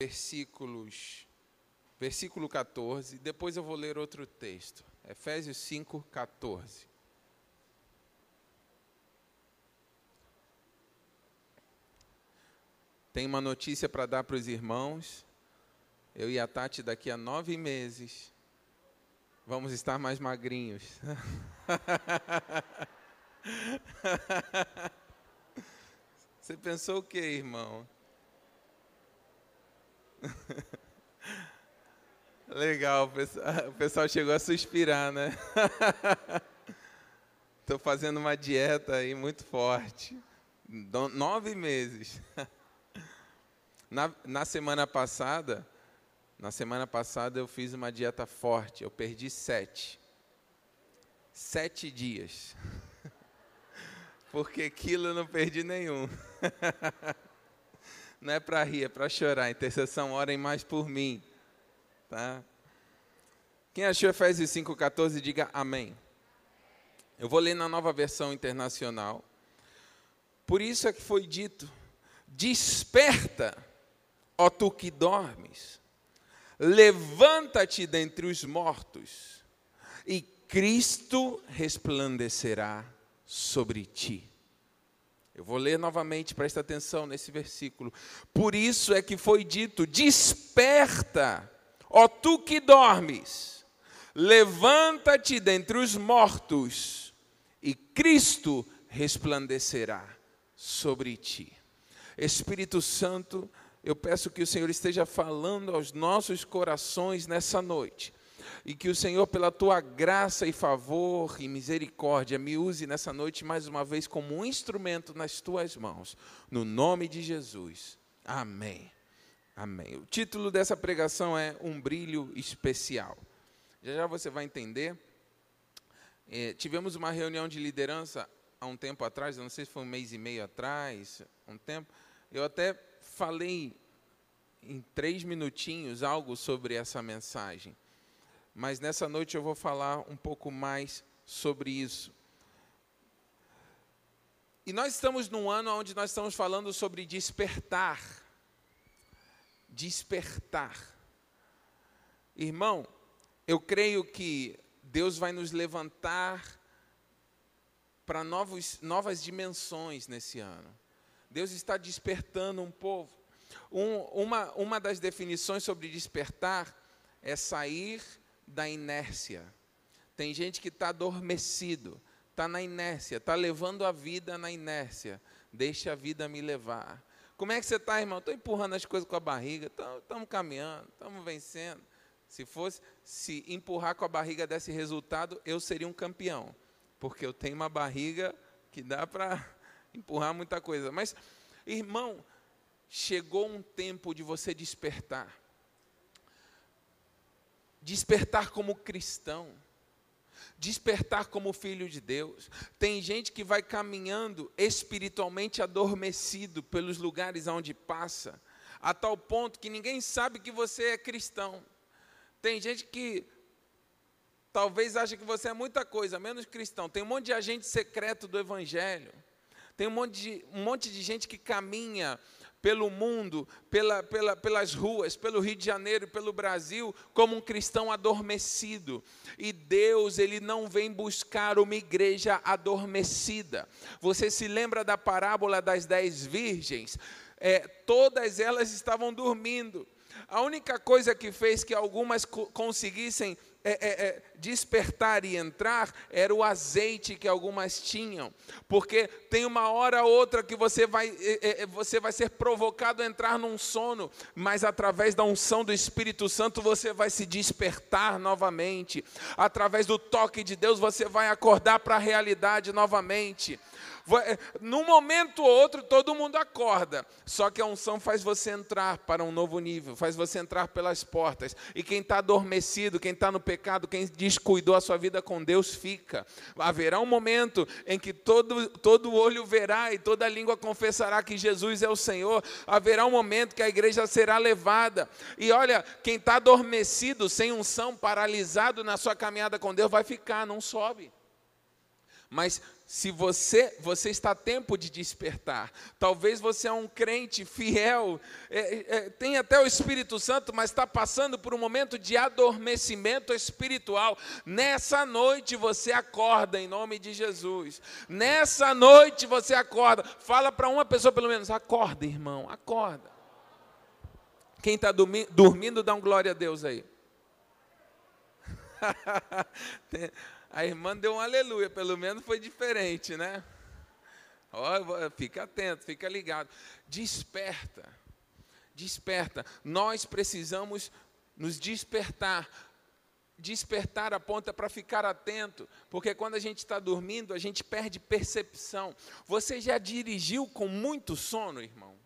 versículos, versículo 14, depois eu vou ler outro texto. Efésios 5, 14. Tem uma notícia para dar para os irmãos. Eu e a Tati, daqui a nove meses, vamos estar mais magrinhos. Você pensou o que, irmão? Legal, o pessoal chegou a suspirar, né? Estou fazendo uma dieta aí muito forte. Nove meses. Na, na semana passada, na semana passada eu fiz uma dieta forte. Eu perdi sete. Sete dias. Porque quilo eu não perdi nenhum. Não é para rir, é para chorar. Intercessão, orem mais por mim. Tá? Quem achou Efésios 5,14, diga amém. Eu vou ler na nova versão internacional. Por isso é que foi dito: Desperta, ó tu que dormes, levanta-te dentre os mortos, e Cristo resplandecerá sobre ti. Eu vou ler novamente, presta atenção nesse versículo. Por isso é que foi dito: Desperta, ó tu que dormes, levanta-te dentre os mortos, e Cristo resplandecerá sobre ti. Espírito Santo, eu peço que o Senhor esteja falando aos nossos corações nessa noite e que o Senhor, pela tua graça e favor e misericórdia, me use nessa noite mais uma vez como um instrumento nas tuas mãos, no nome de Jesus. Amém. Amém. O título dessa pregação é Um Brilho Especial. Já já você vai entender. É, tivemos uma reunião de liderança há um tempo atrás, não sei se foi um mês e meio atrás, um tempo. Eu até falei em três minutinhos algo sobre essa mensagem mas nessa noite eu vou falar um pouco mais sobre isso. E nós estamos num ano onde nós estamos falando sobre despertar. Despertar. Irmão, eu creio que Deus vai nos levantar para novas dimensões nesse ano. Deus está despertando um povo. Um, uma, uma das definições sobre despertar é sair da inércia. Tem gente que está adormecido, está na inércia, está levando a vida na inércia. Deixa a vida me levar. Como é que você está, irmão? Estou empurrando as coisas com a barriga, estamos caminhando, estamos vencendo. Se fosse, se empurrar com a barriga desse resultado, eu seria um campeão, porque eu tenho uma barriga que dá para empurrar muita coisa. Mas, irmão, chegou um tempo de você despertar despertar como cristão, despertar como filho de Deus. Tem gente que vai caminhando espiritualmente adormecido pelos lugares onde passa, a tal ponto que ninguém sabe que você é cristão. Tem gente que talvez acha que você é muita coisa, menos cristão. Tem um monte de agente secreto do evangelho. Tem um monte de, um monte de gente que caminha pelo mundo, pela, pela, pelas ruas, pelo Rio de Janeiro pelo Brasil, como um cristão adormecido. E Deus, Ele não vem buscar uma igreja adormecida. Você se lembra da parábola das dez virgens? É, todas elas estavam dormindo. A única coisa que fez que algumas conseguissem é, é, é, despertar e entrar era o azeite que algumas tinham, porque tem uma hora ou outra que você vai, é, é, é, você vai ser provocado a entrar num sono, mas através da unção do Espírito Santo você vai se despertar novamente, através do toque de Deus você vai acordar para a realidade novamente. Num momento ou outro, todo mundo acorda. Só que a unção faz você entrar para um novo nível, faz você entrar pelas portas. E quem está adormecido, quem está no pecado, quem descuidou a sua vida com Deus, fica. Haverá um momento em que todo, todo olho verá e toda língua confessará que Jesus é o Senhor. Haverá um momento que a igreja será levada. E olha, quem está adormecido, sem unção, paralisado na sua caminhada com Deus, vai ficar, não sobe. Mas se você você está a tempo de despertar. Talvez você é um crente fiel, é, é, tem até o Espírito Santo, mas está passando por um momento de adormecimento espiritual. Nessa noite você acorda em nome de Jesus. Nessa noite você acorda. Fala para uma pessoa pelo menos, acorda, irmão, acorda. Quem está dormindo, dá um glória a Deus aí. A irmã deu um aleluia, pelo menos foi diferente, né? Oh, fica atento, fica ligado. Desperta, desperta. Nós precisamos nos despertar. Despertar aponta para ficar atento, porque quando a gente está dormindo, a gente perde percepção. Você já dirigiu com muito sono, irmão?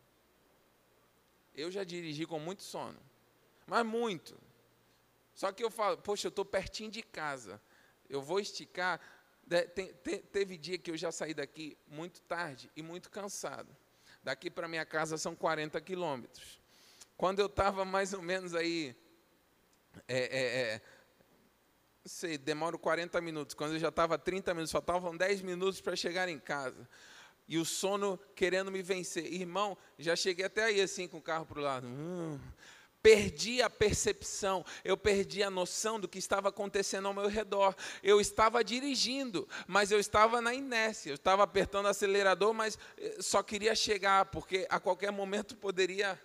Eu já dirigi com muito sono, mas muito. Só que eu falo, poxa, eu estou pertinho de casa eu vou esticar. teve dia que eu já saí daqui muito tarde e muito cansado. Daqui para minha casa são 40 quilômetros. Quando eu estava mais ou menos aí, é, é, é, sei, demoro 40 minutos. Quando eu já estava 30 minutos, faltavam 10 minutos para chegar em casa. E o sono querendo me vencer. Irmão, já cheguei até aí assim com o carro para o lado. Hum, perdi a percepção, eu perdi a noção do que estava acontecendo ao meu redor. Eu estava dirigindo, mas eu estava na inércia, eu estava apertando o acelerador, mas eh, só queria chegar, porque a qualquer momento poderia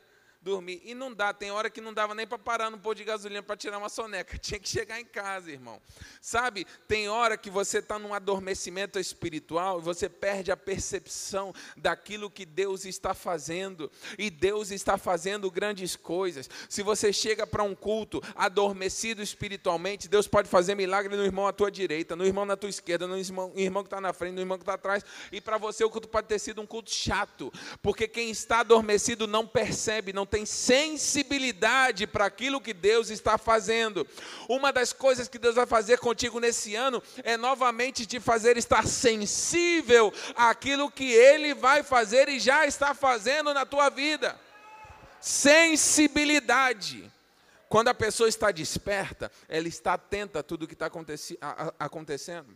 dormir. E não dá, tem hora que não dava nem para parar no posto de gasolina para tirar uma soneca. Tinha que chegar em casa, irmão. Sabe, tem hora que você está num adormecimento espiritual e você perde a percepção daquilo que Deus está fazendo. E Deus está fazendo grandes coisas. Se você chega para um culto adormecido espiritualmente, Deus pode fazer milagre no irmão à tua direita, no irmão na tua esquerda, no irmão, irmão que está na frente, no irmão que está atrás. E para você o culto pode ter sido um culto chato, porque quem está adormecido não percebe, não tem tem sensibilidade para aquilo que Deus está fazendo. Uma das coisas que Deus vai fazer contigo nesse ano é novamente te fazer estar sensível àquilo que Ele vai fazer e já está fazendo na tua vida. Sensibilidade. Quando a pessoa está desperta, ela está atenta a tudo que está acontecendo.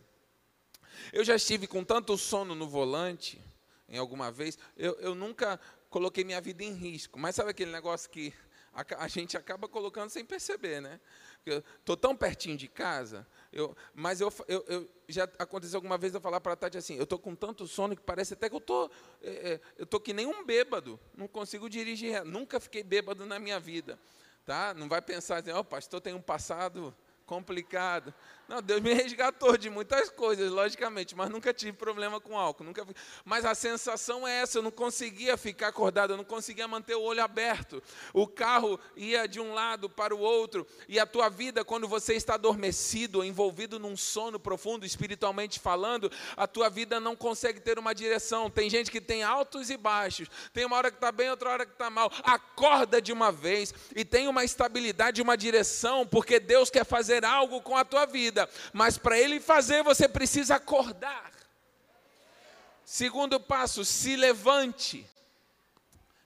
Eu já estive com tanto sono no volante, em alguma vez, eu, eu nunca coloquei minha vida em risco. Mas sabe aquele negócio que a, a gente acaba colocando sem perceber, né? Estou tão pertinho de casa, eu, mas eu, eu, eu, já aconteceu alguma vez eu falar para a Tati assim, eu estou com tanto sono que parece até que eu tô, é, é eu estou que nem um bêbado, não consigo dirigir, nunca fiquei bêbado na minha vida, tá? Não vai pensar assim, ó, oh, pastor tem um passado complicado. Não, Deus me resgatou de muitas coisas, logicamente, mas nunca tive problema com álcool. Nunca... Mas a sensação é essa: eu não conseguia ficar acordado, eu não conseguia manter o olho aberto. O carro ia de um lado para o outro, e a tua vida, quando você está adormecido, envolvido num sono profundo, espiritualmente falando, a tua vida não consegue ter uma direção. Tem gente que tem altos e baixos, tem uma hora que está bem, outra hora que está mal. Acorda de uma vez e tem uma estabilidade, uma direção, porque Deus quer fazer algo com a tua vida vida, mas para ele fazer você precisa acordar. Segundo passo, se levante.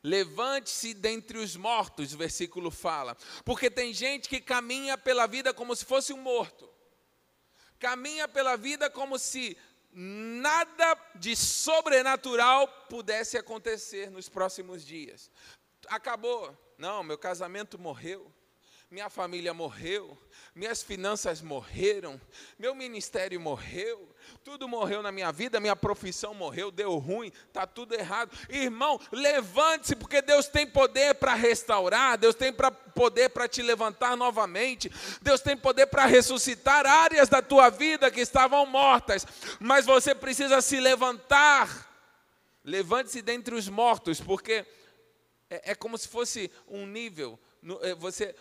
Levante-se dentre os mortos, o versículo fala. Porque tem gente que caminha pela vida como se fosse um morto. Caminha pela vida como se nada de sobrenatural pudesse acontecer nos próximos dias. Acabou. Não, meu casamento morreu minha família morreu, minhas finanças morreram, meu ministério morreu, tudo morreu na minha vida, minha profissão morreu, deu ruim, está tudo errado. Irmão, levante-se, porque Deus tem poder para restaurar, Deus tem pra, poder para te levantar novamente, Deus tem poder para ressuscitar áreas da tua vida que estavam mortas, mas você precisa se levantar. Levante-se dentre os mortos, porque é, é como se fosse um nível. É, você,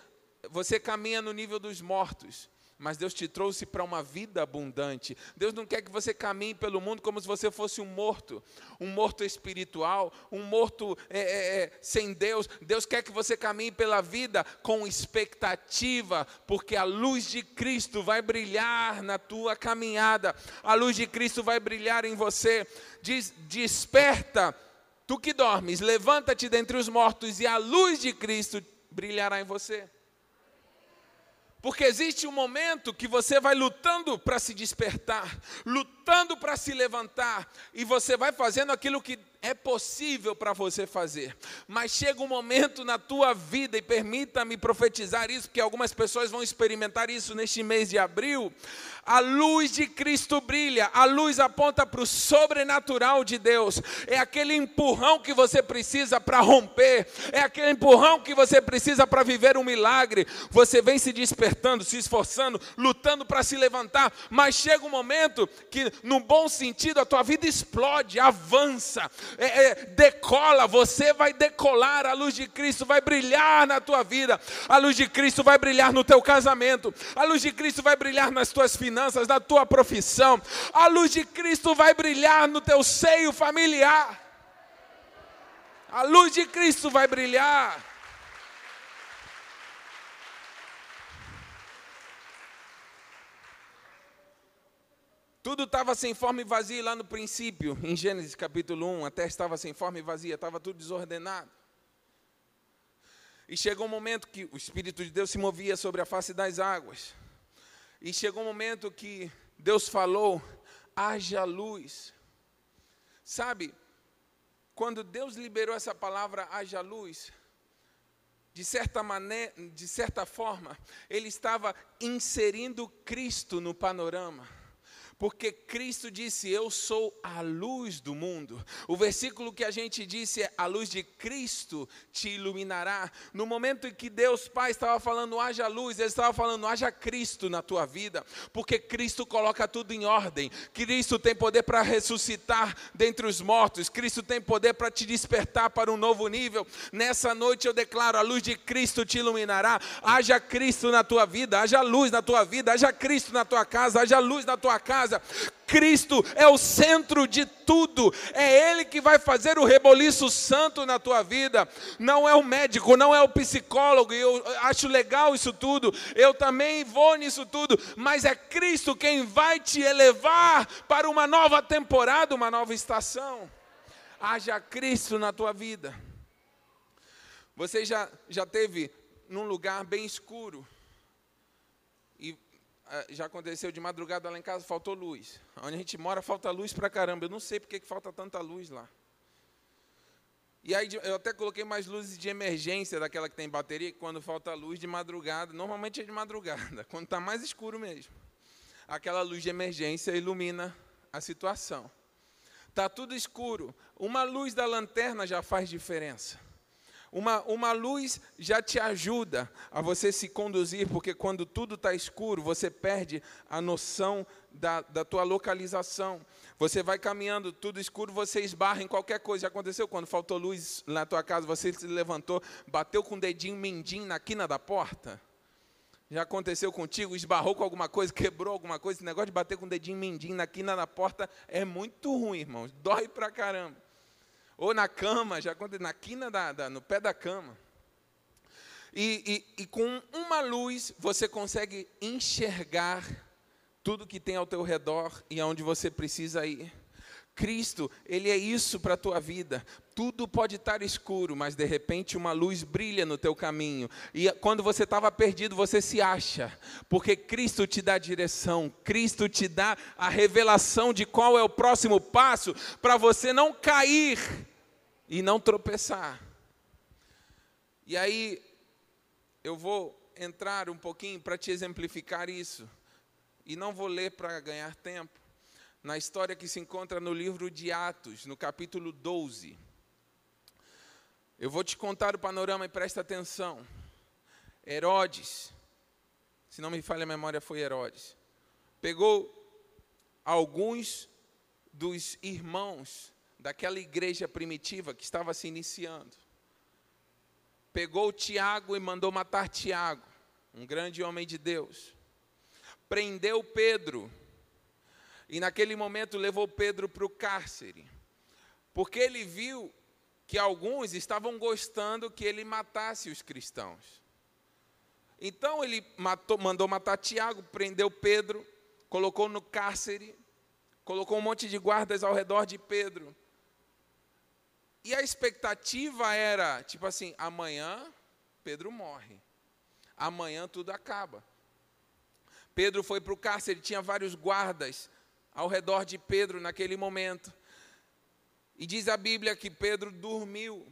você caminha no nível dos mortos, mas Deus te trouxe para uma vida abundante. Deus não quer que você caminhe pelo mundo como se você fosse um morto, um morto espiritual, um morto é, é, é, sem Deus. Deus quer que você caminhe pela vida com expectativa, porque a luz de Cristo vai brilhar na tua caminhada, a luz de Cristo vai brilhar em você. Diz, desperta, tu que dormes, levanta-te dentre os mortos e a luz de Cristo brilhará em você. Porque existe um momento que você vai lutando para se despertar, lutando para se levantar, e você vai fazendo aquilo que é possível para você fazer. Mas chega um momento na tua vida, e permita-me profetizar isso, porque algumas pessoas vão experimentar isso neste mês de abril. A luz de Cristo brilha, a luz aponta para o sobrenatural de Deus. É aquele empurrão que você precisa para romper, é aquele empurrão que você precisa para viver um milagre. Você vem se despertando, se esforçando, lutando para se levantar, mas chega um momento que, no bom sentido, a tua vida explode, avança é, é, decola, você vai decolar, a luz de Cristo vai brilhar na tua vida, a luz de Cristo vai brilhar no teu casamento, a luz de Cristo vai brilhar nas tuas finanças, na tua profissão, a luz de Cristo vai brilhar no teu seio familiar, a luz de Cristo vai brilhar. Tudo estava sem forma e vazio lá no princípio, em Gênesis capítulo 1, a terra estava sem forma e vazia, estava tudo desordenado. E chegou um momento que o Espírito de Deus se movia sobre a face das águas. E chegou um momento que Deus falou: haja luz. Sabe, quando Deus liberou essa palavra, haja luz, de certa maneira, de certa forma, ele estava inserindo Cristo no panorama. Porque Cristo disse: Eu sou a luz do mundo. O versículo que a gente disse é: A luz de Cristo te iluminará. No momento em que Deus Pai estava falando, haja luz, Ele estava falando, haja Cristo na tua vida. Porque Cristo coloca tudo em ordem. Cristo tem poder para ressuscitar dentre os mortos. Cristo tem poder para te despertar para um novo nível. Nessa noite eu declaro: A luz de Cristo te iluminará. Haja Cristo na tua vida, haja luz na tua vida, haja Cristo na tua casa, haja luz na tua casa casa. Cristo é o centro de tudo, é Ele que vai fazer o reboliço santo na tua vida, não é o médico, não é o psicólogo, eu acho legal isso tudo, eu também vou nisso tudo, mas é Cristo quem vai te elevar para uma nova temporada, uma nova estação. Haja Cristo na tua vida. Você já, já teve num lugar bem escuro, já aconteceu de madrugada lá em casa, faltou luz. Onde a gente mora, falta luz pra caramba. Eu não sei porque que falta tanta luz lá. E aí eu até coloquei mais luzes de emergência, daquela que tem bateria, quando falta luz de madrugada, normalmente é de madrugada, quando está mais escuro mesmo. Aquela luz de emergência ilumina a situação. Está tudo escuro. Uma luz da lanterna já faz diferença. Uma, uma luz já te ajuda a você se conduzir, porque quando tudo está escuro, você perde a noção da, da tua localização. Você vai caminhando, tudo escuro, você esbarra em qualquer coisa. Já aconteceu quando faltou luz na tua casa, você se levantou, bateu com o dedinho mindinho na quina da porta? Já aconteceu contigo? Esbarrou com alguma coisa, quebrou alguma coisa? Esse negócio de bater com o dedinho mindinho na quina da porta é muito ruim, irmãos. Dói pra caramba. Ou na cama, já aconteceu, na quina, da, da, no pé da cama. E, e, e com uma luz você consegue enxergar tudo que tem ao teu redor e aonde você precisa ir. Cristo, Ele é isso para a tua vida. Tudo pode estar escuro, mas de repente uma luz brilha no teu caminho. E quando você estava perdido, você se acha, porque Cristo te dá direção, Cristo te dá a revelação de qual é o próximo passo para você não cair e não tropeçar. E aí, eu vou entrar um pouquinho para te exemplificar isso, e não vou ler para ganhar tempo na história que se encontra no livro de Atos, no capítulo 12. Eu vou te contar o panorama e presta atenção. Herodes, se não me falha a memória, foi Herodes, pegou alguns dos irmãos daquela igreja primitiva que estava se iniciando. Pegou Tiago e mandou matar Tiago, um grande homem de Deus. Prendeu Pedro, e naquele momento levou Pedro para o cárcere, porque ele viu que alguns estavam gostando que ele matasse os cristãos. Então ele matou, mandou matar Tiago, prendeu Pedro, colocou no cárcere, colocou um monte de guardas ao redor de Pedro. E a expectativa era, tipo assim, amanhã Pedro morre. Amanhã tudo acaba. Pedro foi para o cárcere, tinha vários guardas ao redor de Pedro naquele momento. E diz a Bíblia que Pedro dormiu,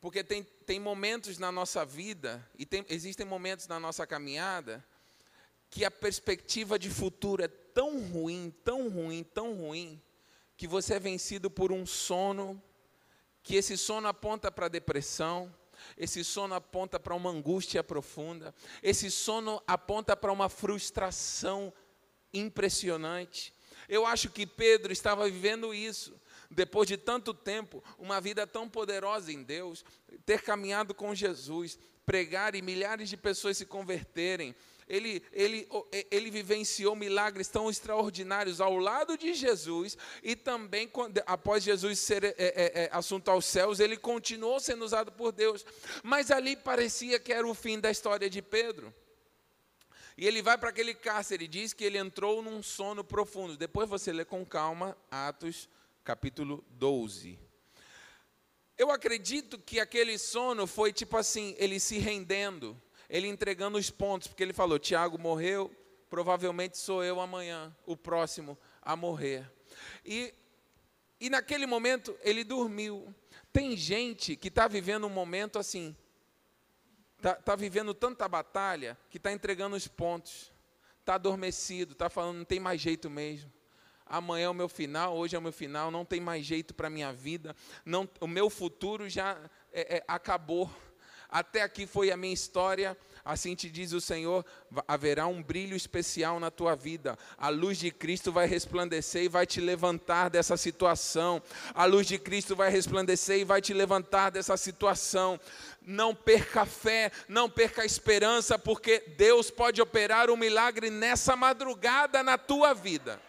porque tem, tem momentos na nossa vida, e tem, existem momentos na nossa caminhada, que a perspectiva de futuro é tão ruim, tão ruim, tão ruim, que você é vencido por um sono, que esse sono aponta para depressão, esse sono aponta para uma angústia profunda, esse sono aponta para uma frustração impressionante. Eu acho que Pedro estava vivendo isso, depois de tanto tempo, uma vida tão poderosa em Deus, ter caminhado com Jesus, pregar e milhares de pessoas se converterem, ele, ele, ele vivenciou milagres tão extraordinários ao lado de Jesus e também, quando, após Jesus ser é, é, é, assunto aos céus, ele continuou sendo usado por Deus. Mas ali parecia que era o fim da história de Pedro. E ele vai para aquele cárcere e diz que ele entrou num sono profundo. Depois você lê com calma Atos capítulo 12. Eu acredito que aquele sono foi tipo assim, ele se rendendo ele entregando os pontos, porque ele falou: Tiago morreu, provavelmente sou eu amanhã, o próximo a morrer. E, e naquele momento ele dormiu. Tem gente que está vivendo um momento assim, está tá vivendo tanta batalha que está entregando os pontos, está adormecido, está falando, não tem mais jeito mesmo. Amanhã é o meu final, hoje é o meu final, não tem mais jeito para a minha vida, não, o meu futuro já é, é, acabou. Até aqui foi a minha história. Assim te diz o Senhor: haverá um brilho especial na tua vida. A luz de Cristo vai resplandecer e vai te levantar dessa situação. A luz de Cristo vai resplandecer e vai te levantar dessa situação. Não perca a fé, não perca a esperança, porque Deus pode operar um milagre nessa madrugada na tua vida.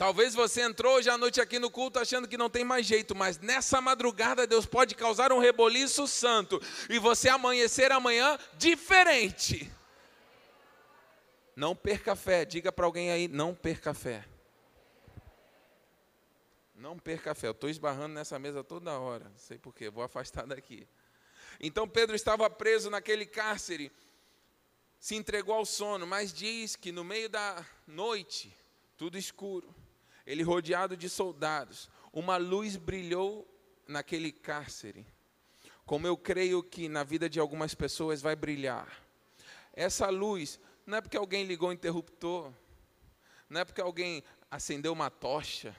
Talvez você entrou hoje à noite aqui no culto achando que não tem mais jeito, mas nessa madrugada Deus pode causar um reboliço santo e você amanhecer amanhã diferente. Não perca fé, diga para alguém aí, não perca fé. Não perca fé. Eu estou esbarrando nessa mesa toda hora, não sei porquê, vou afastar daqui. Então Pedro estava preso naquele cárcere, se entregou ao sono, mas diz que no meio da noite, tudo escuro, ele rodeado de soldados, uma luz brilhou naquele cárcere, como eu creio que na vida de algumas pessoas vai brilhar. Essa luz não é porque alguém ligou o interruptor, não é porque alguém acendeu uma tocha,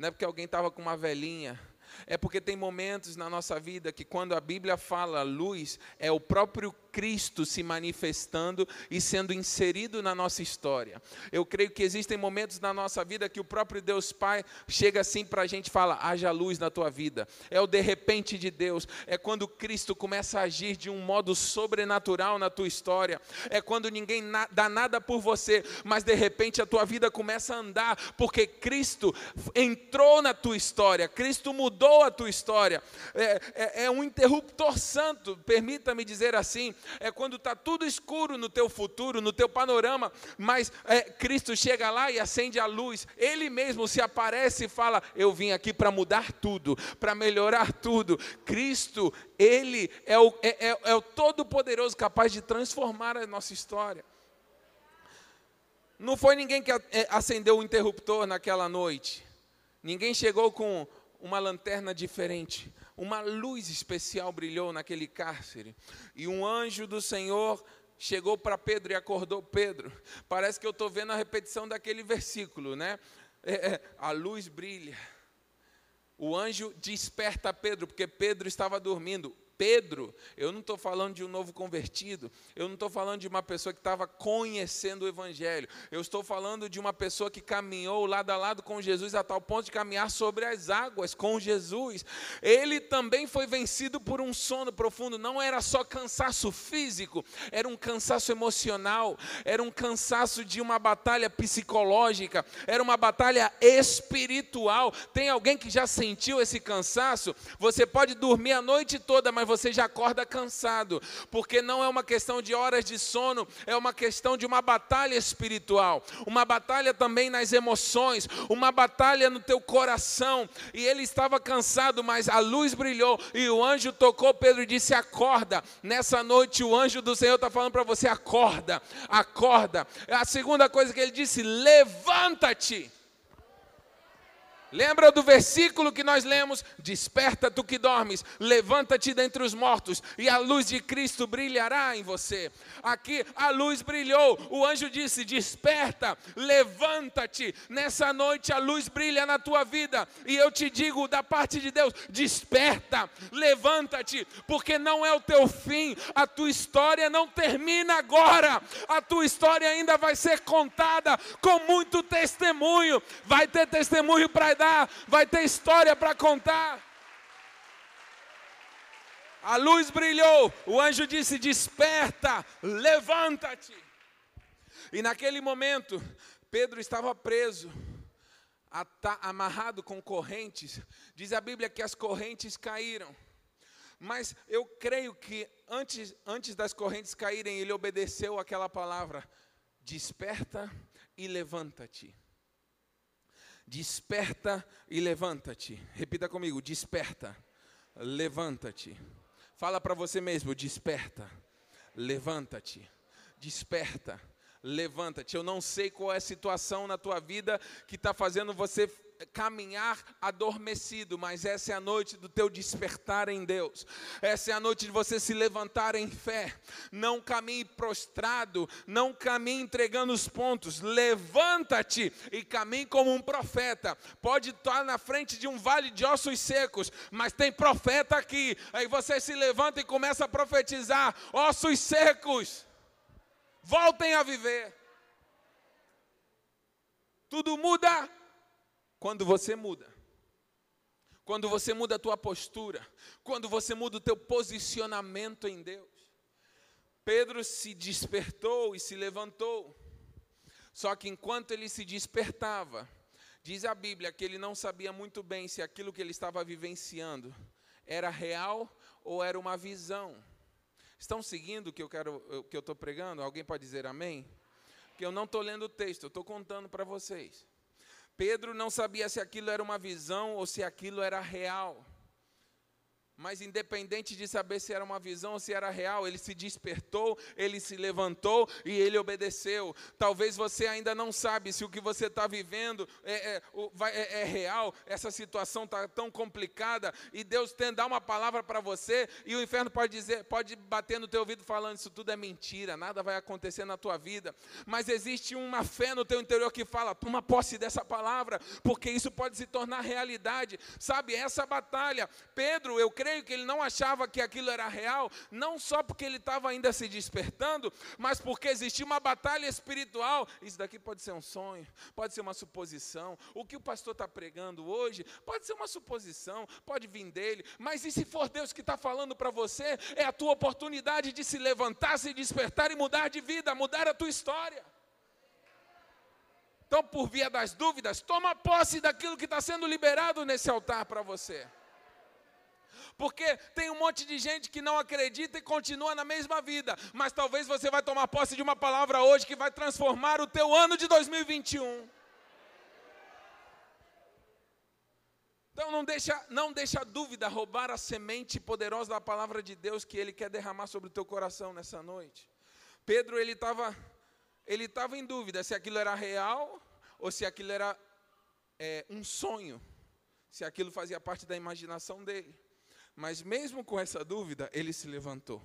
não é porque alguém estava com uma velhinha, é porque tem momentos na nossa vida que, quando a Bíblia fala luz, é o próprio Cristo se manifestando e sendo inserido na nossa história. Eu creio que existem momentos na nossa vida que o próprio Deus Pai chega assim para a gente e fala: haja luz na tua vida. É o de repente de Deus, é quando Cristo começa a agir de um modo sobrenatural na tua história, é quando ninguém na, dá nada por você, mas de repente a tua vida começa a andar, porque Cristo entrou na tua história, Cristo mudou a tua história. É, é, é um interruptor santo, permita-me dizer assim é quando está tudo escuro no teu futuro, no teu panorama, mas é, Cristo chega lá e acende a luz, Ele mesmo se aparece e fala: Eu vim aqui para mudar tudo, para melhorar tudo. Cristo, Ele é o, é, é, é o Todo-Poderoso capaz de transformar a nossa história. Não foi ninguém que é, acendeu o interruptor naquela noite. Ninguém chegou com uma lanterna diferente uma luz especial brilhou naquele cárcere. E um anjo do Senhor chegou para Pedro e acordou Pedro. Parece que eu estou vendo a repetição daquele versículo, né? É, é, a luz brilha. O anjo desperta Pedro, porque Pedro estava dormindo. Pedro, eu não estou falando de um novo convertido, eu não estou falando de uma pessoa que estava conhecendo o Evangelho, eu estou falando de uma pessoa que caminhou lado a lado com Jesus a tal ponto de caminhar sobre as águas com Jesus. Ele também foi vencido por um sono profundo, não era só cansaço físico, era um cansaço emocional, era um cansaço de uma batalha psicológica, era uma batalha espiritual. Tem alguém que já sentiu esse cansaço? Você pode dormir a noite toda, mas você já acorda cansado, porque não é uma questão de horas de sono, é uma questão de uma batalha espiritual, uma batalha também nas emoções, uma batalha no teu coração. E ele estava cansado, mas a luz brilhou e o anjo tocou Pedro e disse: Acorda. Nessa noite, o anjo do Senhor está falando para você: Acorda, acorda. A segunda coisa que ele disse: Levanta-te. Lembra do versículo que nós lemos? Desperta tu que dormes, levanta-te dentre os mortos, e a luz de Cristo brilhará em você. Aqui a luz brilhou, o anjo disse: Desperta, levanta-te. Nessa noite a luz brilha na tua vida, e eu te digo da parte de Deus: Desperta, levanta-te, porque não é o teu fim, a tua história não termina agora, a tua história ainda vai ser contada com muito testemunho, vai ter testemunho para vai ter história para contar. A luz brilhou, o anjo disse: Desperta, levanta-te. E naquele momento, Pedro estava preso, amarrado com correntes. Diz a Bíblia que as correntes caíram. Mas eu creio que antes, antes das correntes caírem, ele obedeceu aquela palavra: Desperta e levanta-te. Desperta e levanta-te. Repita comigo: desperta, levanta-te. Fala para você mesmo: desperta, levanta-te. Desperta, levanta-te. Eu não sei qual é a situação na tua vida que está fazendo você caminhar adormecido, mas essa é a noite do teu despertar em Deus. Essa é a noite de você se levantar em fé. Não caminhe prostrado, não caminhe entregando os pontos. Levanta-te e caminhe como um profeta. Pode estar na frente de um vale de ossos secos, mas tem profeta aqui. Aí você se levanta e começa a profetizar: ossos secos, voltem a viver. Tudo muda quando você muda. Quando você muda a tua postura, quando você muda o teu posicionamento em Deus. Pedro se despertou e se levantou. Só que enquanto ele se despertava, diz a Bíblia que ele não sabia muito bem se aquilo que ele estava vivenciando era real ou era uma visão. Estão seguindo o que eu quero, o que eu estou pregando? Alguém pode dizer amém? Porque eu não estou lendo o texto, eu estou contando para vocês. Pedro não sabia se aquilo era uma visão ou se aquilo era real. Mas independente de saber se era uma visão ou se era real, ele se despertou, ele se levantou e ele obedeceu. Talvez você ainda não sabe se o que você está vivendo é, é, é, é, real, essa situação está tão complicada, e Deus tem dar uma palavra para você, e o inferno pode dizer, pode bater no teu ouvido falando, isso tudo é mentira, nada vai acontecer na tua vida. Mas existe uma fé no teu interior que fala, toma posse dessa palavra, porque isso pode se tornar realidade. Sabe, essa batalha, Pedro, eu creio creio que ele não achava que aquilo era real, não só porque ele estava ainda se despertando, mas porque existia uma batalha espiritual. Isso daqui pode ser um sonho, pode ser uma suposição. O que o pastor está pregando hoje pode ser uma suposição, pode vir dele, mas e se for Deus que está falando para você, é a tua oportunidade de se levantar, se despertar e mudar de vida, mudar a tua história. Então, por via das dúvidas, toma posse daquilo que está sendo liberado nesse altar para você. Porque tem um monte de gente que não acredita e continua na mesma vida, mas talvez você vai tomar posse de uma palavra hoje que vai transformar o teu ano de 2021. Então não deixa, não deixa dúvida roubar a semente poderosa da palavra de Deus que Ele quer derramar sobre o teu coração nessa noite. Pedro ele estava ele estava em dúvida se aquilo era real ou se aquilo era é, um sonho, se aquilo fazia parte da imaginação dele. Mas mesmo com essa dúvida, ele se levantou.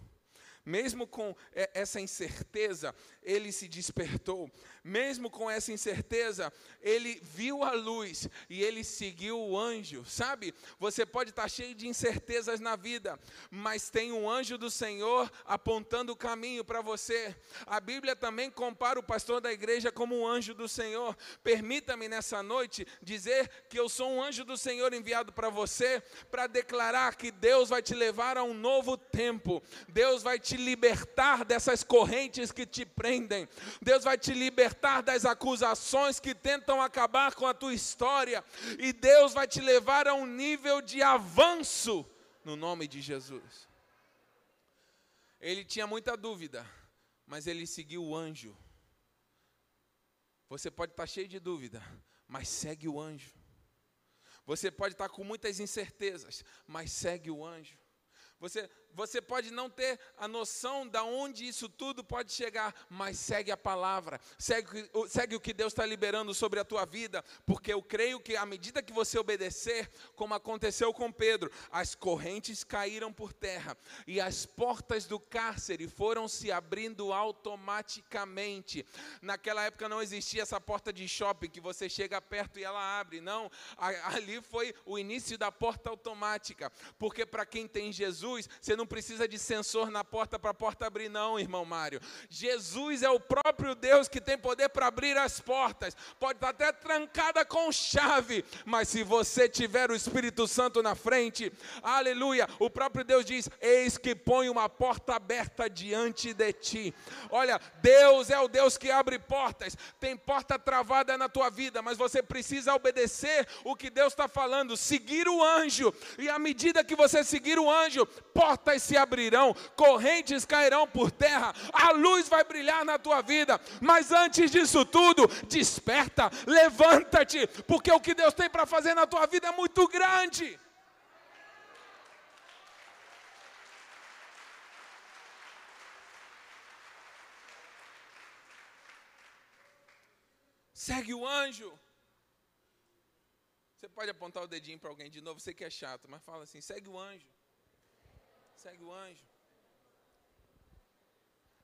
Mesmo com essa incerteza, ele se despertou. Mesmo com essa incerteza, ele viu a luz e ele seguiu o anjo. Sabe? Você pode estar cheio de incertezas na vida, mas tem um anjo do Senhor apontando o caminho para você. A Bíblia também compara o pastor da igreja como um anjo do Senhor. Permita-me nessa noite dizer que eu sou um anjo do Senhor enviado para você para declarar que Deus vai te levar a um novo tempo. Deus vai te te libertar dessas correntes que te prendem. Deus vai te libertar das acusações que tentam acabar com a tua história. E Deus vai te levar a um nível de avanço no nome de Jesus. ele tinha muita dúvida, mas ele seguiu o anjo. Você pode estar cheio de dúvida, mas segue o anjo. Você pode estar com muitas incertezas, mas segue o anjo. Você, você pode não ter a noção de onde isso tudo pode chegar, mas segue a palavra, segue, segue o que Deus está liberando sobre a tua vida, porque eu creio que à medida que você obedecer, como aconteceu com Pedro, as correntes caíram por terra e as portas do cárcere foram se abrindo automaticamente. Naquela época não existia essa porta de shopping que você chega perto e ela abre, não, ali foi o início da porta automática, porque para quem tem Jesus, você não não precisa de sensor na porta para a porta abrir, não, irmão Mário. Jesus é o próprio Deus que tem poder para abrir as portas. Pode estar até trancada com chave, mas se você tiver o Espírito Santo na frente, aleluia, o próprio Deus diz: Eis que põe uma porta aberta diante de ti. Olha, Deus é o Deus que abre portas. Tem porta travada na tua vida, mas você precisa obedecer o que Deus está falando, seguir o anjo, e à medida que você seguir o anjo, portas portas se abrirão, correntes cairão por terra, a luz vai brilhar na tua vida. Mas antes disso tudo, desperta, levanta-te, porque o que Deus tem para fazer na tua vida é muito grande. Segue o anjo. Você pode apontar o dedinho para alguém de novo, você que é chato, mas fala assim: segue o anjo. Segue o anjo.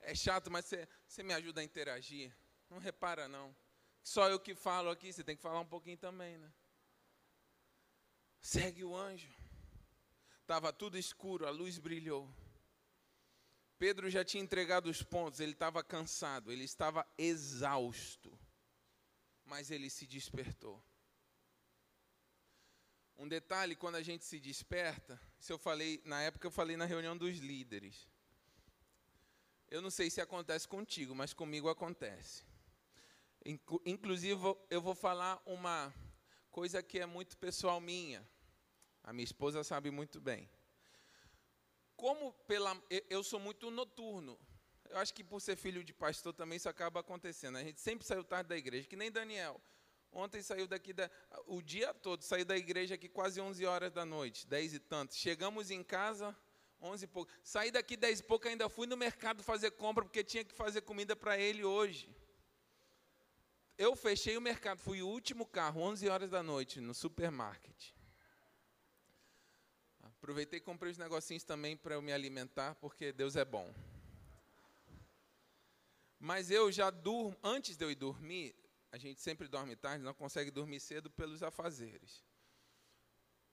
É chato, mas você, me ajuda a interagir. Não repara, não. Só eu que falo aqui, você tem que falar um pouquinho também, né? Segue o anjo. Estava tudo escuro, a luz brilhou. Pedro já tinha entregado os pontos, ele estava cansado, ele estava exausto. Mas ele se despertou. Um detalhe, quando a gente se desperta, isso eu falei, na época eu falei na reunião dos líderes. Eu não sei se acontece contigo, mas comigo acontece. Inclusive, eu vou falar uma coisa que é muito pessoal minha. A minha esposa sabe muito bem. Como pela, eu sou muito noturno. Eu acho que por ser filho de pastor também isso acaba acontecendo. A gente sempre saiu tarde da igreja, que nem Daniel. Ontem saiu daqui da, o dia todo, saiu da igreja aqui quase 11 horas da noite, 10 e tanto. Chegamos em casa 11 e pouco. Saí daqui 10 e pouco, ainda fui no mercado fazer compra porque tinha que fazer comida para ele hoje. Eu fechei o mercado, fui o último carro, 11 horas da noite, no supermarket. Aproveitei e comprei os negocinhos também para eu me alimentar, porque Deus é bom. Mas eu já durmo, antes de eu ir dormir, a gente sempre dorme tarde, não consegue dormir cedo pelos afazeres.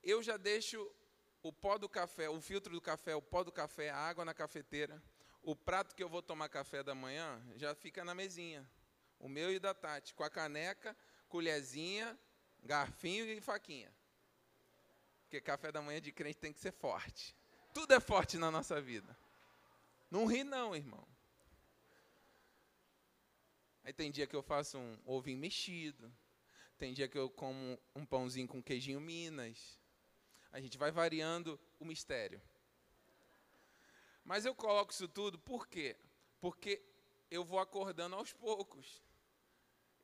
Eu já deixo o pó do café, o filtro do café, o pó do café, a água na cafeteira, o prato que eu vou tomar café da manhã já fica na mesinha. O meu e da Tati, com a caneca, colherzinha, garfinho e faquinha. Porque café da manhã de crente tem que ser forte. Tudo é forte na nossa vida. Não ri não, irmão. Aí tem dia que eu faço um ovinho mexido. Tem dia que eu como um pãozinho com queijinho Minas. A gente vai variando o mistério. Mas eu coloco isso tudo por quê? Porque eu vou acordando aos poucos.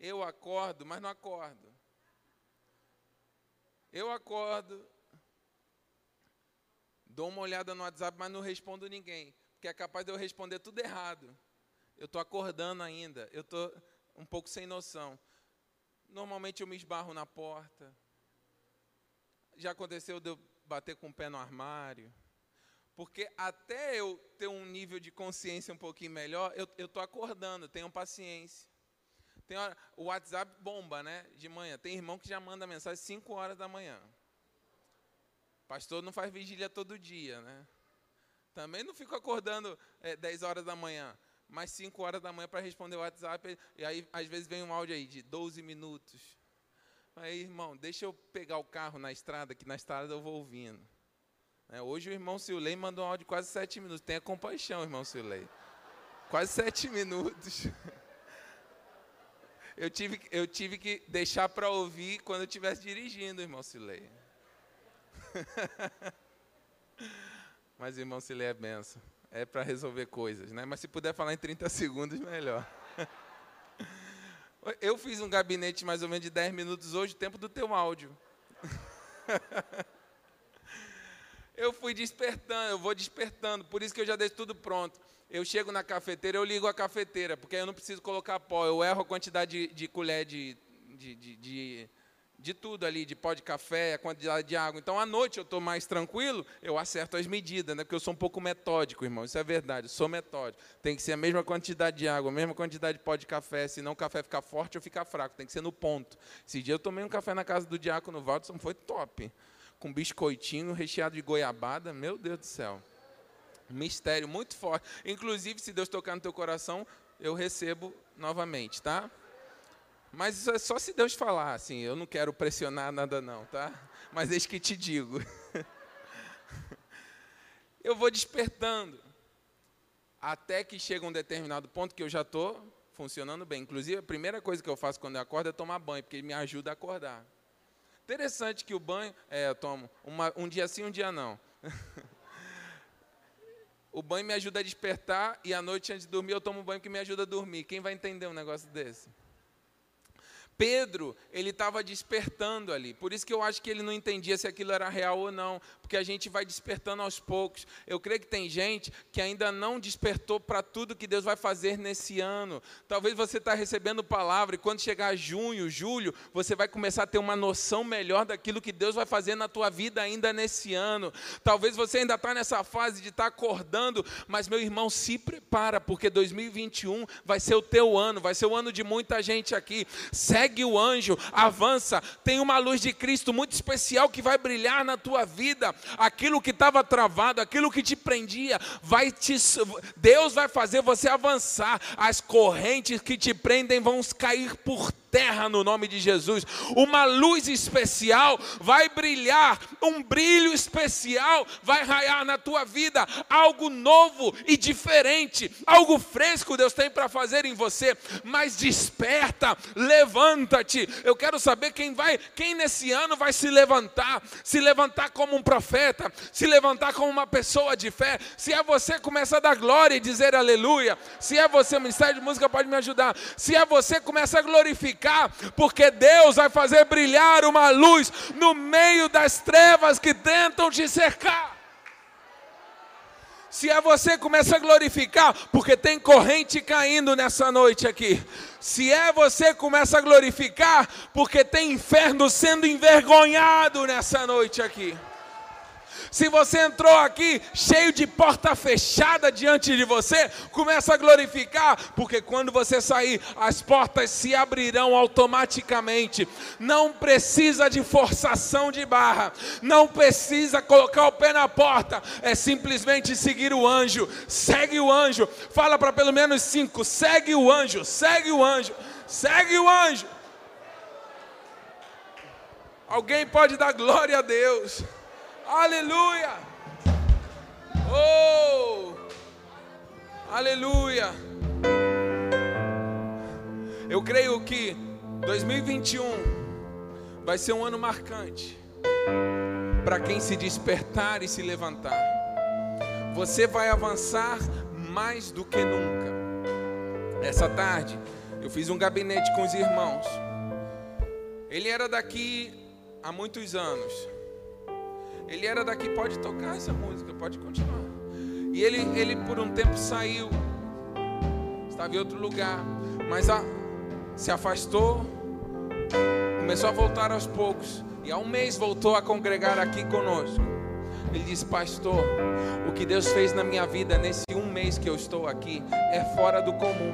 Eu acordo, mas não acordo. Eu acordo, dou uma olhada no WhatsApp, mas não respondo ninguém. Porque é capaz de eu responder tudo errado eu estou acordando ainda, eu estou um pouco sem noção. Normalmente eu me esbarro na porta. Já aconteceu de eu bater com o pé no armário. Porque até eu ter um nível de consciência um pouquinho melhor, eu estou acordando, tenham paciência. Tem hora, o WhatsApp bomba, né? De manhã. Tem irmão que já manda mensagem 5 horas da manhã. Pastor não faz vigília todo dia, né? Também não fico acordando é, 10 horas da manhã mais 5 horas da manhã para responder o WhatsApp, e aí às vezes vem um áudio aí de 12 minutos. Aí, irmão, deixa eu pegar o carro na estrada, que na estrada eu vou ouvindo. É, hoje o irmão Silei mandou um áudio de quase 7 minutos. Tenha compaixão, irmão Silei. Quase 7 minutos. Eu tive, eu tive que deixar para ouvir quando eu estivesse dirigindo, irmão Silei. Mas irmão Silei é benção. É para resolver coisas, né? Mas se puder falar em 30 segundos, melhor. Eu fiz um gabinete mais ou menos de 10 minutos hoje, tempo do teu áudio. Eu fui despertando, eu vou despertando, por isso que eu já deixo tudo pronto. Eu chego na cafeteira, eu ligo a cafeteira, porque eu não preciso colocar pó, eu erro a quantidade de, de colher de, de, de, de tudo ali, de pó de café, a quantidade de água. Então, à noite eu estou mais tranquilo, eu acerto as medidas, né? porque eu sou um pouco metódico, irmão. Isso é verdade, eu sou metódico. Tem que ser a mesma quantidade de água, a mesma quantidade de pó de café, senão o café ficar forte ou ficar fraco. Tem que ser no ponto. Esse dia eu tomei um café na casa do diácono Waldson, foi top. Com biscoitinho recheado de goiabada, meu Deus do céu. Mistério muito forte. Inclusive, se Deus tocar no teu coração, eu recebo novamente, tá? Mas é só se Deus falar, assim, eu não quero pressionar nada não, tá? Mas eis que te digo. eu vou despertando. Até que chega um determinado ponto que eu já estou funcionando bem. Inclusive, a primeira coisa que eu faço quando eu acordo é tomar banho, porque ele me ajuda a acordar. Interessante que o banho, é, eu tomo uma, um dia sim, um dia não. o banho me ajuda a despertar e à noite antes de dormir eu tomo banho que me ajuda a dormir. Quem vai entender um negócio desse? Pedro, ele estava despertando ali. Por isso que eu acho que ele não entendia se aquilo era real ou não, porque a gente vai despertando aos poucos. Eu creio que tem gente que ainda não despertou para tudo que Deus vai fazer nesse ano. Talvez você está recebendo palavra e quando chegar junho, julho, você vai começar a ter uma noção melhor daquilo que Deus vai fazer na tua vida ainda nesse ano. Talvez você ainda está nessa fase de estar tá acordando, mas meu irmão, se prepara, porque 2021 vai ser o teu ano, vai ser o ano de muita gente aqui. Segue o anjo, avança. Tem uma luz de Cristo muito especial que vai brilhar na tua vida. Aquilo que estava travado, aquilo que te prendia, vai te Deus vai fazer você avançar. As correntes que te prendem vão cair por terra no nome de Jesus. Uma luz especial vai brilhar, um brilho especial vai raiar na tua vida, algo novo e diferente, algo fresco Deus tem para fazer em você. Mas desperta, levanta-te. Eu quero saber quem vai, quem nesse ano vai se levantar, se levantar como um profeta, se levantar como uma pessoa de fé. Se é você, começa a dar glória e dizer aleluia. Se é você, o Ministério de Música pode me ajudar. Se é você, começa a glorificar porque Deus vai fazer brilhar uma luz no meio das trevas que tentam te cercar. Se é você, começa a glorificar, porque tem corrente caindo nessa noite aqui. Se é você, começa a glorificar, porque tem inferno sendo envergonhado nessa noite aqui. Se você entrou aqui cheio de porta fechada diante de você, começa a glorificar, porque quando você sair, as portas se abrirão automaticamente. Não precisa de forçação de barra, não precisa colocar o pé na porta, é simplesmente seguir o anjo. Segue o anjo, fala para pelo menos cinco: segue o anjo, segue o anjo, segue o anjo. Alguém pode dar glória a Deus. Aleluia! Oh! Aleluia! Eu creio que 2021 vai ser um ano marcante para quem se despertar e se levantar. Você vai avançar mais do que nunca. Essa tarde eu fiz um gabinete com os irmãos. Ele era daqui há muitos anos. Ele era daqui, pode tocar essa música, pode continuar. E ele, ele por um tempo saiu, estava em outro lugar, mas a, se afastou, começou a voltar aos poucos, e há um mês voltou a congregar aqui conosco. Ele disse, pastor, o que Deus fez na minha vida nesse um mês que eu estou aqui é fora do comum.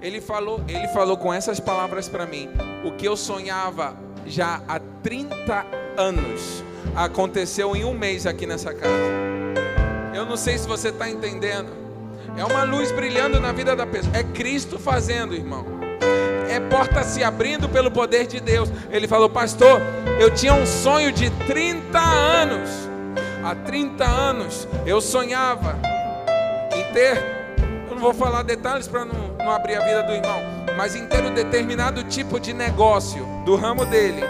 Ele falou, ele falou com essas palavras para mim, o que eu sonhava já há 30 anos aconteceu em um mês aqui nessa casa. Eu não sei se você está entendendo. É uma luz brilhando na vida da pessoa. É Cristo fazendo, irmão. É porta se abrindo pelo poder de Deus. Ele falou, pastor, eu tinha um sonho de 30 anos. Há 30 anos eu sonhava em ter, eu não vou falar detalhes para não, não abrir a vida do irmão, mas em ter um determinado tipo de negócio do ramo dele.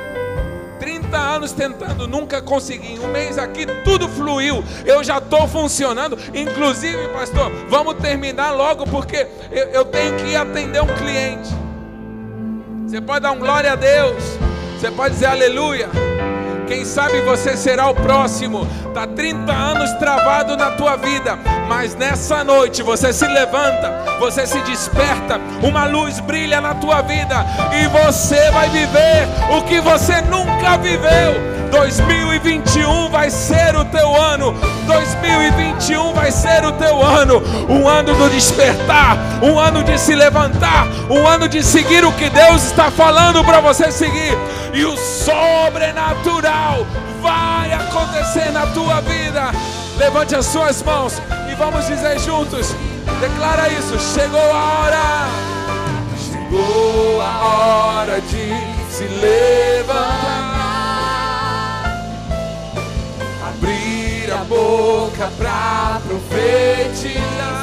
30 30 anos tentando, nunca consegui. Um mês aqui tudo fluiu. Eu já estou funcionando. Inclusive, pastor, vamos terminar logo porque eu, eu tenho que atender um cliente. Você pode dar um glória a Deus. Você pode dizer aleluia. Quem sabe você será o próximo. Está 30 anos travado na tua vida, mas nessa noite você se levanta, você se desperta, uma luz brilha na tua vida e você vai viver o que você nunca viveu. 2021 vai ser o teu ano. 2021 vai ser o teu ano. Um ano do despertar, um ano de se levantar, um ano de seguir o que Deus está falando para você seguir. E o sobrenatural vai acontecer na tua vida. Levante as suas mãos e vamos dizer juntos: declara isso. Chegou a hora. Chegou a hora de se levantar. Boca pra profetizar.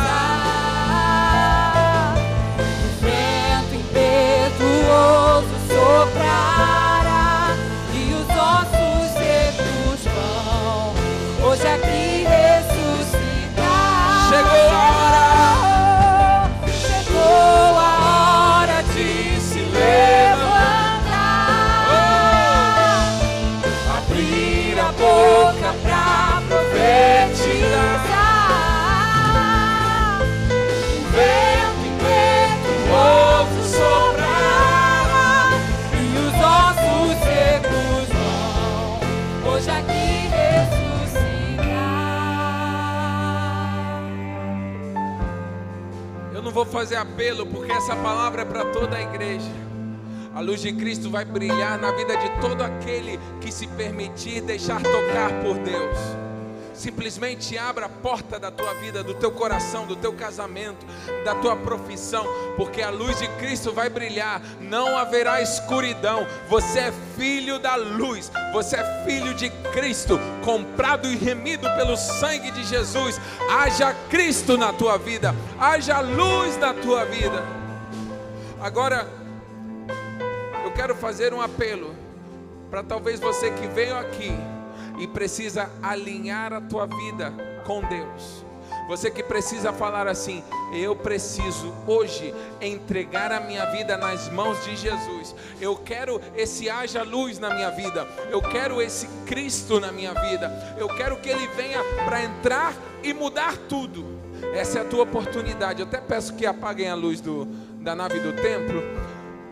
Fazer apelo porque essa palavra é para toda a igreja. A luz de Cristo vai brilhar na vida de todo aquele que se permitir deixar tocar por Deus. Simplesmente abra a porta da tua vida, do teu coração, do teu casamento, da tua profissão, porque a luz de Cristo vai brilhar, não haverá escuridão. Você é filho da luz, você é filho de Cristo, comprado e remido pelo sangue de Jesus. Haja Cristo na tua vida, haja luz na tua vida. Agora, eu quero fazer um apelo para talvez você que veio aqui e precisa alinhar a tua vida com Deus. Você que precisa falar assim: eu preciso hoje entregar a minha vida nas mãos de Jesus. Eu quero esse haja luz na minha vida. Eu quero esse Cristo na minha vida. Eu quero que ele venha para entrar e mudar tudo. Essa é a tua oportunidade. Eu até peço que apaguem a luz do, da nave do templo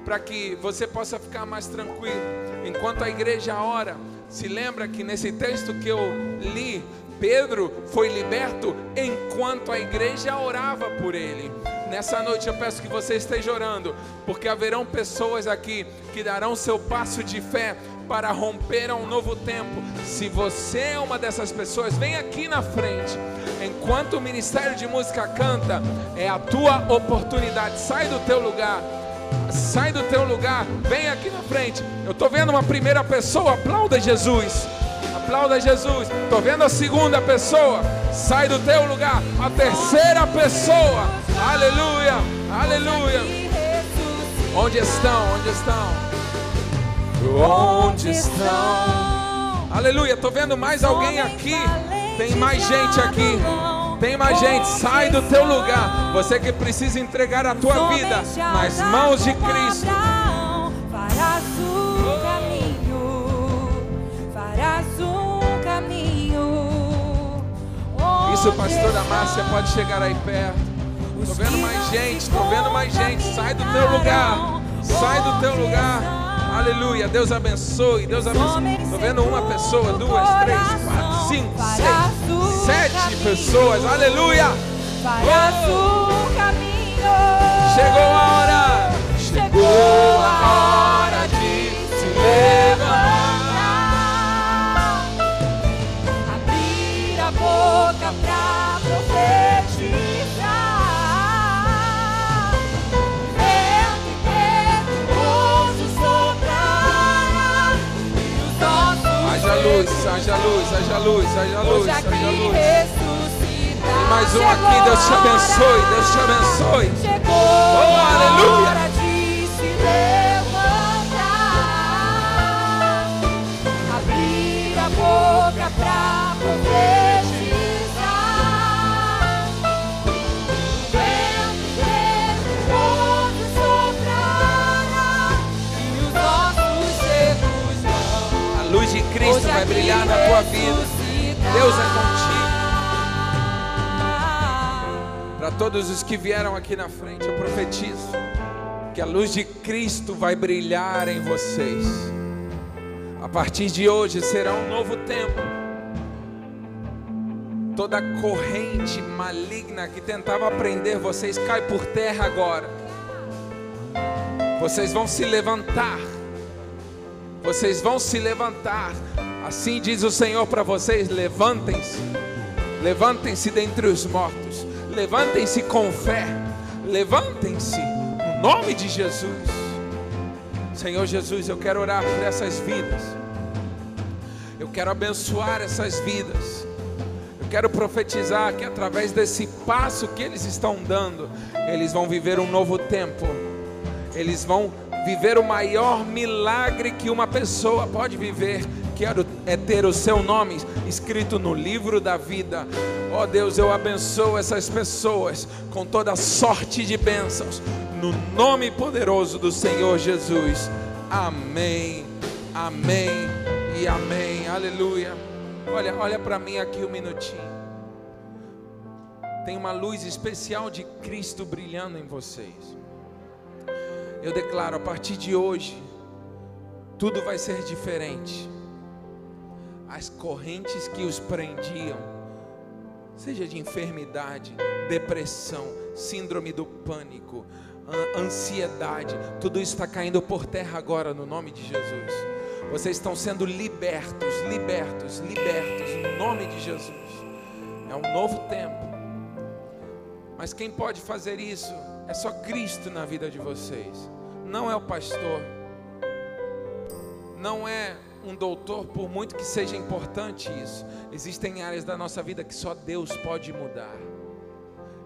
para que você possa ficar mais tranquilo. Enquanto a igreja ora, se lembra que nesse texto que eu li, Pedro foi liberto enquanto a igreja orava por ele. Nessa noite eu peço que você esteja orando, porque haverão pessoas aqui que darão seu passo de fé para romper um novo tempo. Se você é uma dessas pessoas, vem aqui na frente. Enquanto o Ministério de Música canta, é a tua oportunidade. Sai do teu lugar. Sai do teu lugar, vem aqui na frente. Eu estou vendo uma primeira pessoa, aplauda Jesus. Aplauda Jesus. Estou vendo a segunda pessoa, sai do teu lugar. A terceira pessoa, aleluia, aleluia. Onde estão? Onde estão? Onde estão? Aleluia. Estou vendo mais alguém aqui. Tem mais gente aqui. Tem mais gente, sai do teu lugar. Você que precisa entregar a tua vida nas mãos de Cristo. Farás um caminho, farás um caminho. Isso, pastora Márcia, pode chegar aí perto. Tô vendo mais gente, tô vendo mais gente. Sai do teu lugar. Sai do teu lugar. Aleluia. Deus abençoe. Deus abençoe. Tô vendo uma pessoa, duas, três, quatro, cinco, seis, sete pessoas. Aleluia. Farás um caminho. Chegou a hora. Chegou a hora de se levantar. Haja luz, haja luz, haja luz, haja luz. E mais um aqui, Deus te abençoe, Deus te abençoe. Chegou oh, aleluia. Abrir a boca pra poder. Levantar. na tua vida. Deus é contigo. Para todos os que vieram aqui na frente, eu profetizo que a luz de Cristo vai brilhar em vocês. A partir de hoje será um novo tempo. Toda corrente maligna que tentava prender vocês cai por terra agora. Vocês vão se levantar. Vocês vão se levantar. Assim diz o Senhor para vocês: levantem-se. Levantem-se dentre os mortos. Levantem-se com fé. Levantem-se no nome de Jesus. Senhor Jesus, eu quero orar por essas vidas. Eu quero abençoar essas vidas. Eu quero profetizar que através desse passo que eles estão dando, eles vão viver um novo tempo. Eles vão viver o maior milagre que uma pessoa pode viver, que é ter o seu nome escrito no livro da vida. Ó oh Deus, eu abençoo essas pessoas com toda sorte de bênçãos, no nome poderoso do Senhor Jesus. Amém, amém e amém. Aleluia. Olha, olha para mim aqui um minutinho. Tem uma luz especial de Cristo brilhando em vocês. Eu declaro a partir de hoje, tudo vai ser diferente. As correntes que os prendiam, seja de enfermidade, depressão, síndrome do pânico, ansiedade, tudo isso está caindo por terra agora no nome de Jesus. Vocês estão sendo libertos, libertos, libertos no nome de Jesus. É um novo tempo. Mas quem pode fazer isso é só Cristo na vida de vocês. Não é o pastor. Não é um doutor, por muito que seja importante isso. Existem áreas da nossa vida que só Deus pode mudar.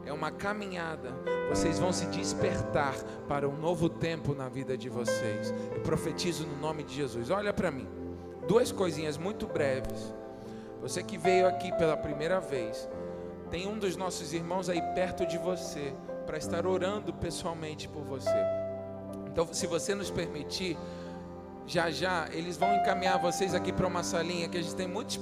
É uma caminhada. Vocês vão se despertar para um novo tempo na vida de vocês. Eu profetizo no nome de Jesus. Olha para mim. Duas coisinhas muito breves. Você que veio aqui pela primeira vez, tem um dos nossos irmãos aí perto de você para estar orando pessoalmente por você. Então, se você nos permitir, já já eles vão encaminhar vocês aqui para uma salinha que a gente tem muitos